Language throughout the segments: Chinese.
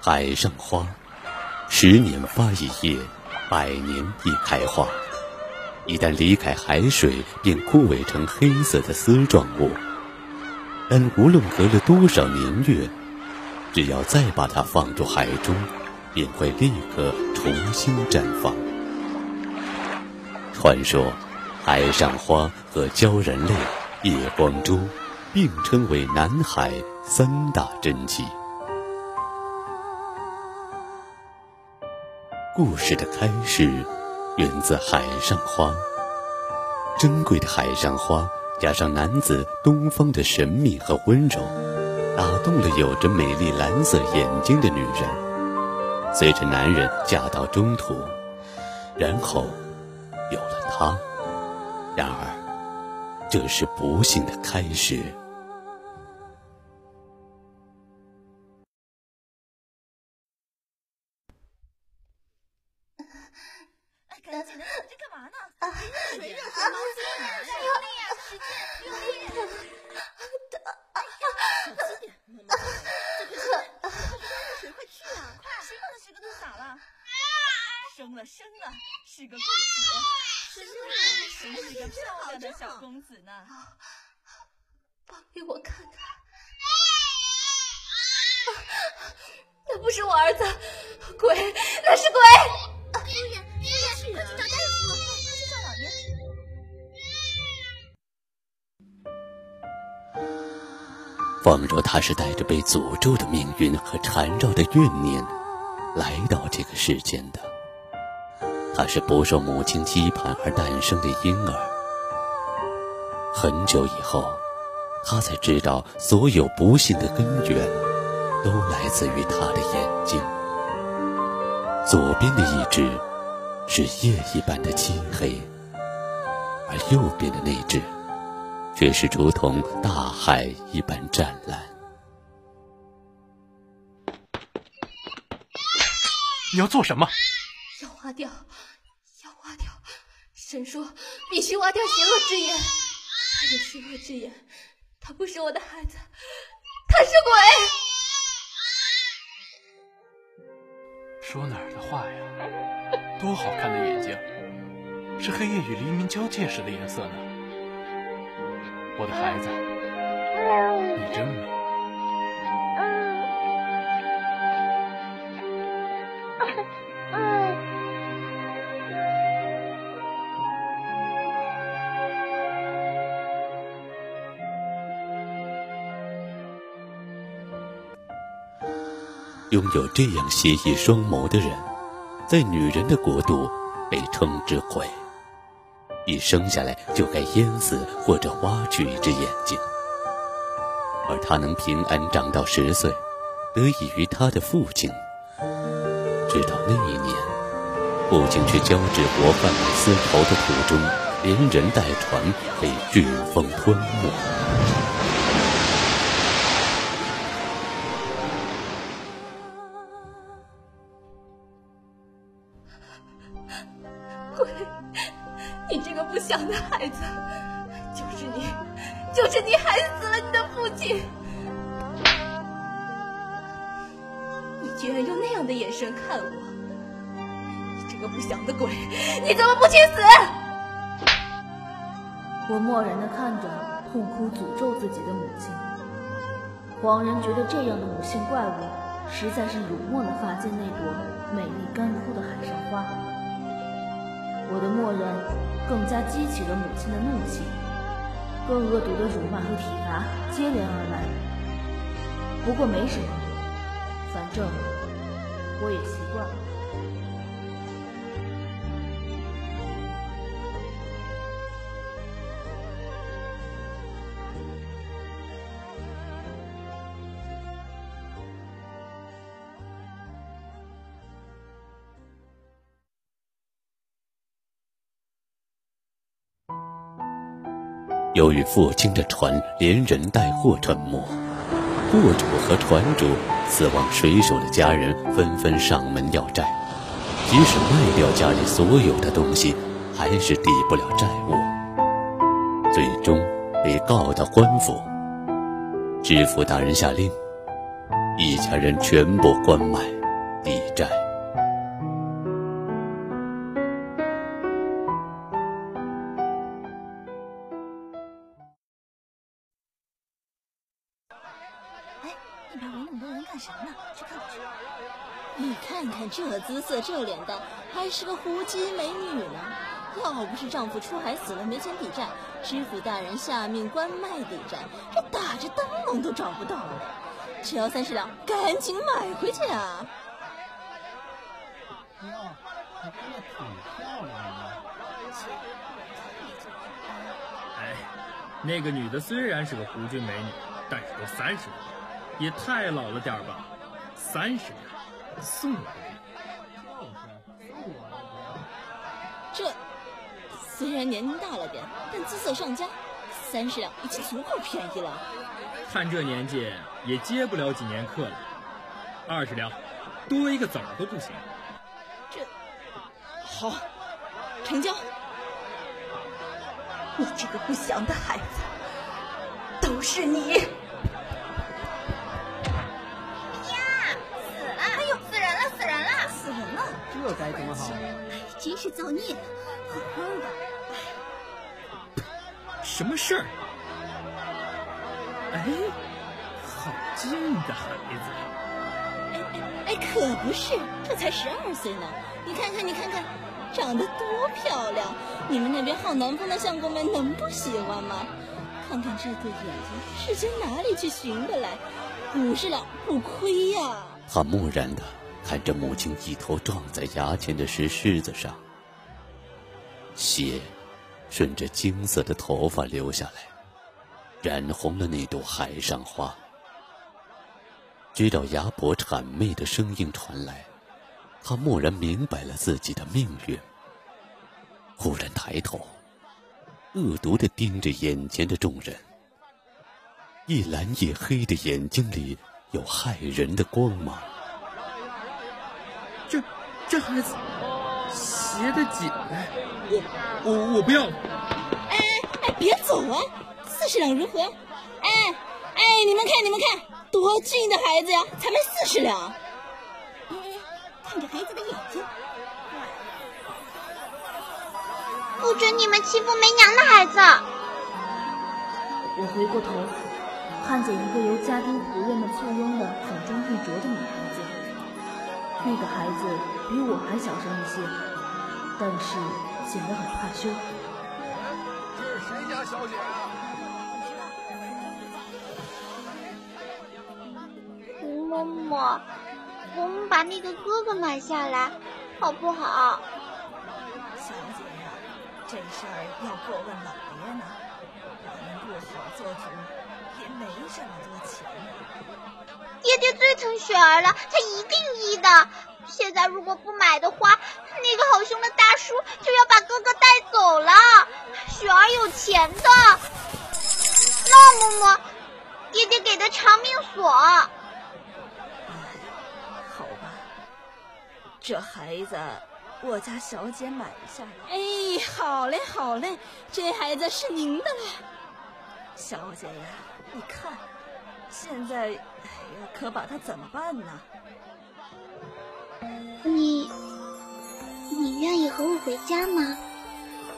海上花，十年发一叶，百年一开花。一旦离开海水，便枯萎成黑色的丝状物。但无论隔了多少年月，只要再把它放入海中，便会立刻重新绽放。传说，海上花和鲛人泪、夜光珠并称为南海三大珍奇。故事的开始源自海上花，珍贵的海上花加上男子东方的神秘和温柔，打动了有着美丽蓝色眼睛的女人。随着男人嫁到中途，然后有了她。然而，这是不幸的开始。了，生了，是个公子，生了，真是个漂亮的小公子呢。帮给我看看，那不是我儿子，鬼，那是鬼！夫人。快去找大夫！快去叫老爷！仿若他是带着被诅咒的命运和缠绕的怨念来到这个世间的。他是不受母亲期盼而诞生的婴儿。很久以后，他才知道，所有不幸的根源都来自于他的眼睛。左边的一只。是夜一般的漆黑，而右边的那只，却是如同大海一般湛蓝。你要做什么？挖掉，要挖掉！神说必须挖掉邪恶之眼，他有邪恶之眼，他不是我的孩子，他是鬼。说哪儿的话呀？多好看的眼睛，是黑夜与黎明交界时的颜色呢。我的孩子，你真美。拥有这样邪异双眸的人。在女人的国度，被称之鬼，一生下来就该淹死或者挖去一只眼睛。而他能平安长到十岁，得益于他的父亲。直到那一年，父亲去交至活贩卖丝绸的途中，连人带船被飓风吞没。去死？我漠然的看着痛哭诅咒自己的母亲，恍然觉得这样的母性怪物，实在是辱没了发间那朵美丽干枯的海上花。我的漠然，更加激起了母亲的怒气。更恶毒的辱骂和体罚接连而来，不过没什么，反正我也习惯了。由于父亲的船连人带货沉没，货主和船主死亡水手的家人纷纷上门要债，即使卖掉家里所有的东西，还是抵不了债务，最终被告到官府。知府大人下令，一家人全部关麦哎，那边围那么多人干什么呢？去看看去。你看看这姿色，这脸蛋，还是个胡姬美女呢。要不是丈夫出海死了没钱抵债，知府大人下命关卖抵债，这打着灯笼都找不到了。只要三十两，赶紧买回去啊！哟，你真的挺漂亮的。哎，那个女的虽然是个胡军美女，但是都三十了，也太老了点儿吧？三十两，送我一个。就是，送我的这虽然年龄大了点，但姿色上佳，三十两已经足够便宜了。看这年纪也接不了几年客了，二十两，多一个子儿都不行。这好，成交。你这个不祥的孩子，都是你！该怎么好？真是造孽！好好的，什么事儿？哎，好静的孩子。哎哎哎，可不是，这才十二岁呢。你看看，你看看，长得多漂亮！你们那边好南风的相公们能不喜欢吗？看看这对眼睛，世间哪里去寻得来？五十两不亏呀、他木然地看着母亲一头撞在牙前的石狮子上，血顺着金色的头发流下来，染红了那朵海上花。直到牙婆谄媚的声音传来，他蓦然明白了自己的命运。忽然抬头，恶毒地盯着眼前的众人，一蓝一黑的眼睛里有骇人的光芒。这这孩子鞋的紧，我我我不要。哎哎，别走啊！四十两如何？哎哎，你们看，你们看，多俊的孩子呀，才卖四十两。哎，看着孩子的眼睛，不准你们欺负没娘的孩子！我回过头，看见一个由家丁仆人们簇拥的粉妆玉琢的女孩子。那个孩子比我还小声一些，但是显得很怕羞。这是谁家小姐啊？胡嬷嬷，我们把那个哥哥买下来，好不好？小姐呀，这事儿要过问老爷呢。我们不好做主，也没这么多钱呢。爹爹最疼雪儿了，他一定医的。现在如果不买的话，那个好凶的大叔就要把哥哥带走了。雪儿有钱的，那么么，爹爹给的长命锁。好吧，这孩子我家小姐买下来。哎，好嘞好嘞，这孩子是您的了。小姐呀，你看，现在，哎呀，可把他怎么办呢？你，你愿意和我回家吗？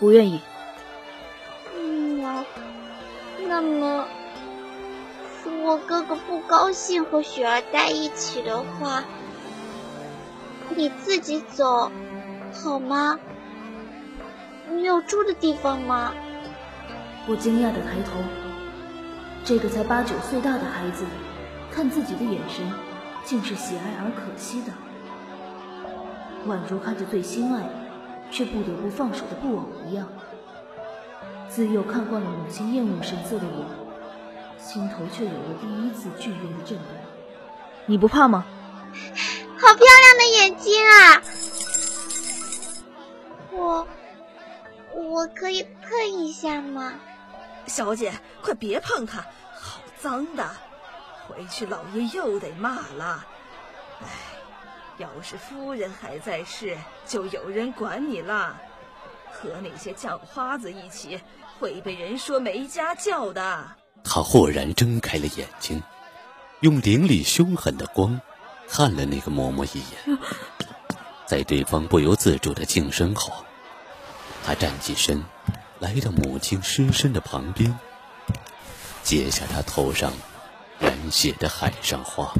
不愿意。嗯啊，那么，如果哥哥不高兴和雪儿在一起的话，你自己走，好吗？你有住的地方吗？我惊讶的抬头，这个才八九岁大的孩子，看自己的眼神，竟是喜爱而可惜的，宛如看着最心爱，却不得不放手的布偶一样。自幼看惯了母亲厌恶神色的我，心头却有了第一次剧烈的震动。你不怕吗？好漂亮的眼睛啊！我，我可以碰一下吗？小姐，快别碰他，好脏的，回去老爷又得骂了。哎，要是夫人还在世，就有人管你了。和那些叫花子一起，会被人说没家教的。他豁然睁开了眼睛，用凌厉凶狠的光看了那个嬷嬷一眼，在对方不由自主的轻声后，他站起身，来到母亲尸身的旁边，解下她头上染血的海上花，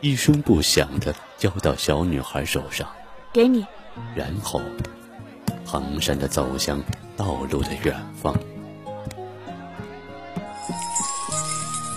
一声不响的交到小女孩手上，给你。然后，蹒跚的走向道路的远方。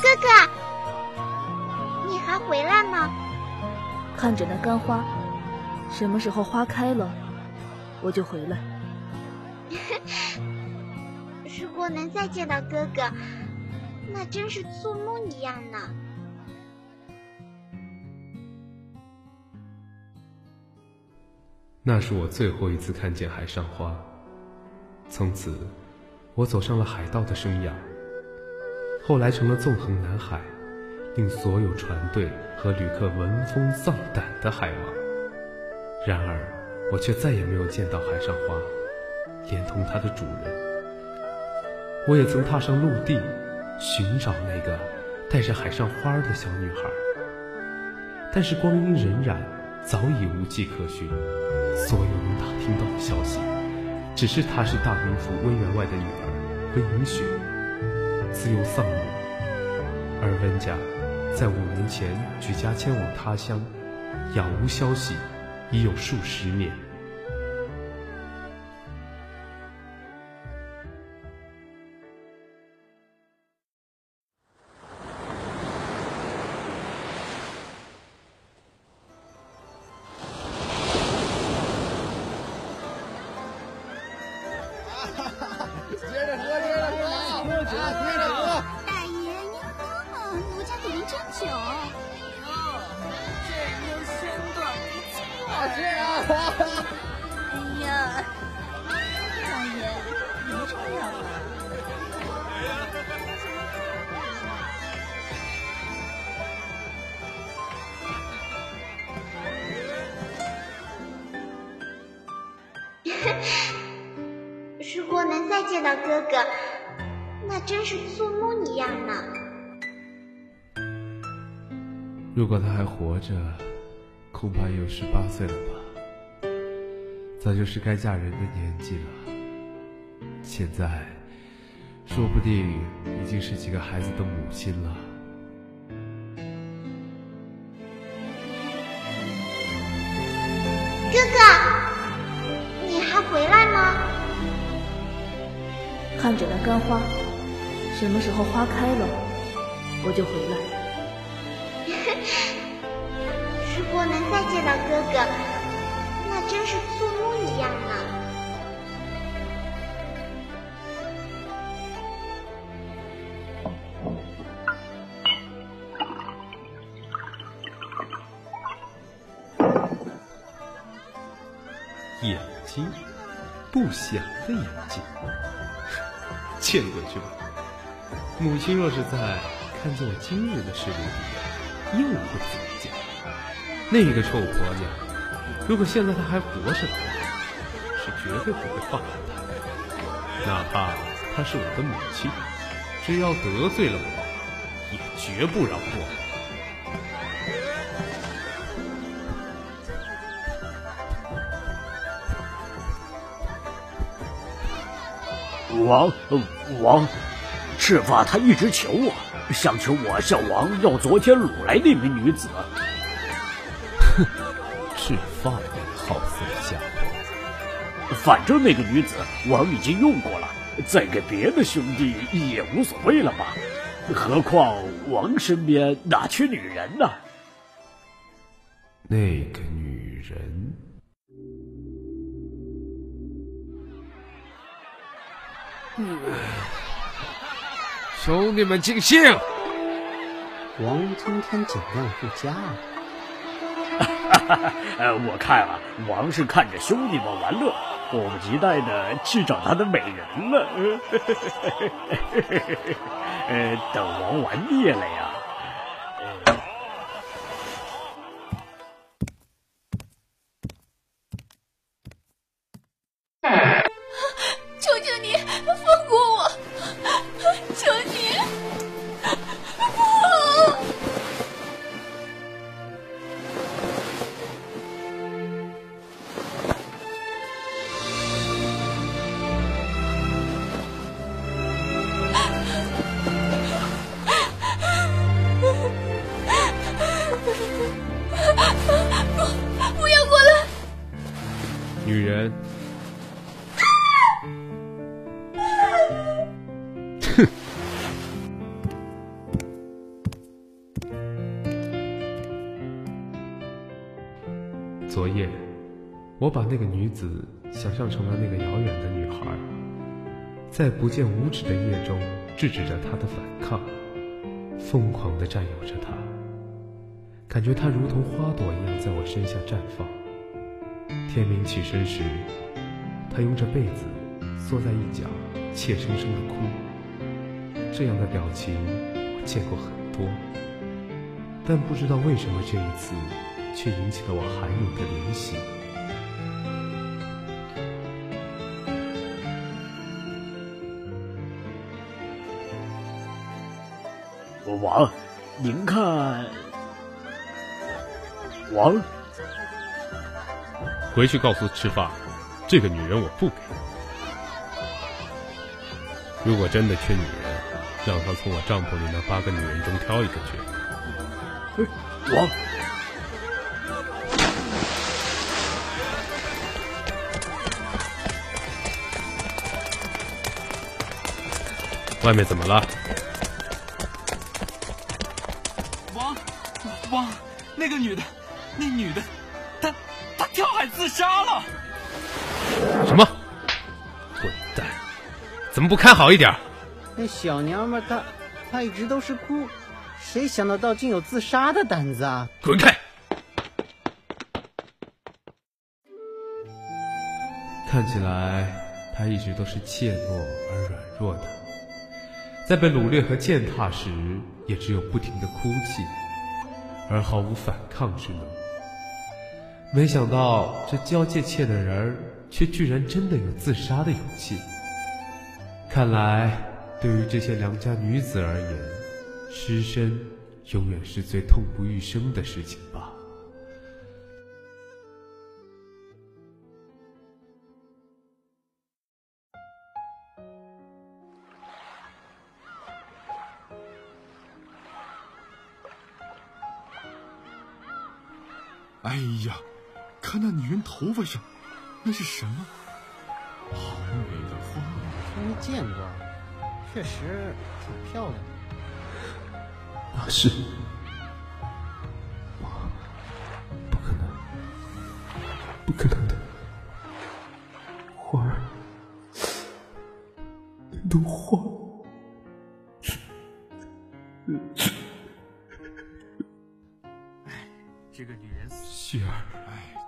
哥哥，你还回来吗？看着那干花，什么时候花开了，我就回来。如果能再见到哥哥，那真是做梦一样呢。那是我最后一次看见海上花。从此，我走上了海盗的生涯。后来成了纵横南海，令所有船队和旅客闻风丧胆的海王。然而，我却再也没有见到海上花，连同它的主人。我也曾踏上陆地，寻找那个带着海上花的小女孩，但是光阴荏苒，早已无迹可寻。所有能打听到的消息，只是她是大名府温员外的女儿温银雪，自幼丧母，而温家在五年前举家迁往他乡，杳无消息，已有数十年。能再见到哥哥，那真是做梦一样呢。如果他还活着，恐怕也有十八岁了吧，早就是该嫁人的年纪了。现在，说不定已经是几个孩子的母亲了。什么时候花开了，我就回来。如果能再见到哥哥，那真是做梦一样呢。眼睛，不想的眼睛，见鬼去吧。母亲若是在，看见我今日的事里，又会怎么讲？那个臭婆娘，如果现在她还活着的话，是绝对不会放过她的。哪怕她是我的母亲，只要得罪了我，也绝不饶过。王王，赤发他一直求我，想求我向王要昨天掳来那名女子。哼，赤发好色的家伙！反正那个女子王已经用过了，再给别的兄弟也无所谓了吧？何况王身边哪缺女人呢？那个女人。兄弟们尽兴！王今天酒量不佳啊。呃，我看啊，王是看着兄弟们玩乐，迫不及待的去找他的美人了。呃，等王玩腻了呀。我把那个女子想象成了那个遥远的女孩，在不见五指的夜中制止着她的反抗，疯狂的占有着她，感觉她如同花朵一样在我身下绽放。天明起身时，她拥着被子缩在一角，怯生生的哭。这样的表情我见过很多，但不知道为什么这一次却引起了我寒冷的怜惜。王，您看，王，回去告诉赤发，这个女人我不给。如果真的缺女人，让他从我帐篷里那八个女人中挑一个去。王，外面怎么了？那个女的，那女的，她，她跳海自杀了。什么？混蛋！怎么不看好一点？那小娘们她，她一直都是哭，谁想得到竟有自杀的胆子啊！滚开！看起来她一直都是怯懦而软弱的，在被掳掠和践踏时，也只有不停的哭泣，而毫无反抗之能。没想到这娇怯怯的人儿，却居然真的有自杀的勇气。看来。对于这些良家女子而言，失身永远是最痛不欲生的事情吧。哎呀，看那女人头发上，那是什么？好美的花，没见过。确实挺漂亮的，那是，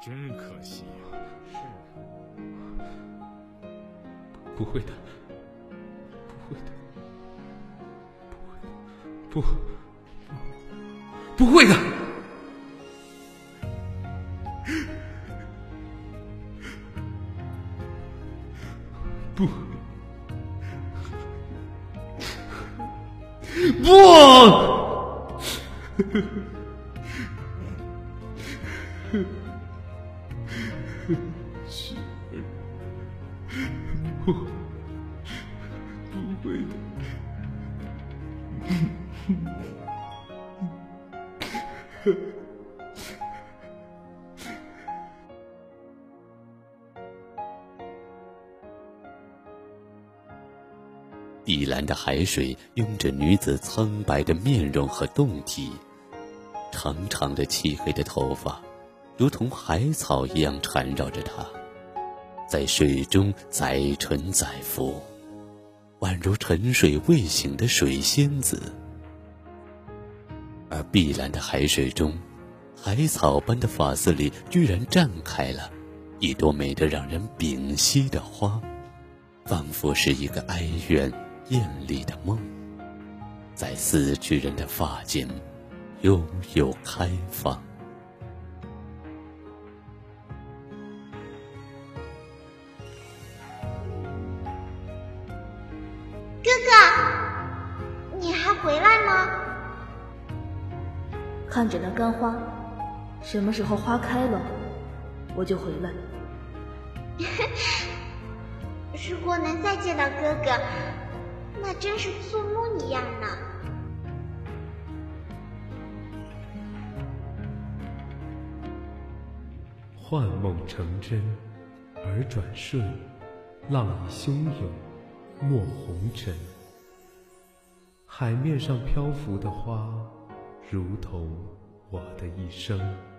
哎，真可惜呀，是，不会的。不，不会的，不，不，碧蓝的海水拥着女子苍白的面容和胴体，长长的漆黑的头发，如同海草一样缠绕着她，在水中载沉载浮，宛如沉睡未醒的水仙子。而碧蓝的海水中，海草般的发丝里居然绽开了一朵美得让人屏息的花，仿佛是一个哀怨。艳丽的梦，在死去人的发间悠悠开放。干花，什么时候花开了，我就回来。如果能再见到哥哥。那真是做梦一样呢！幻梦成真，而转瞬，浪已汹涌，没红尘。海面上漂浮的花，如同我的一生。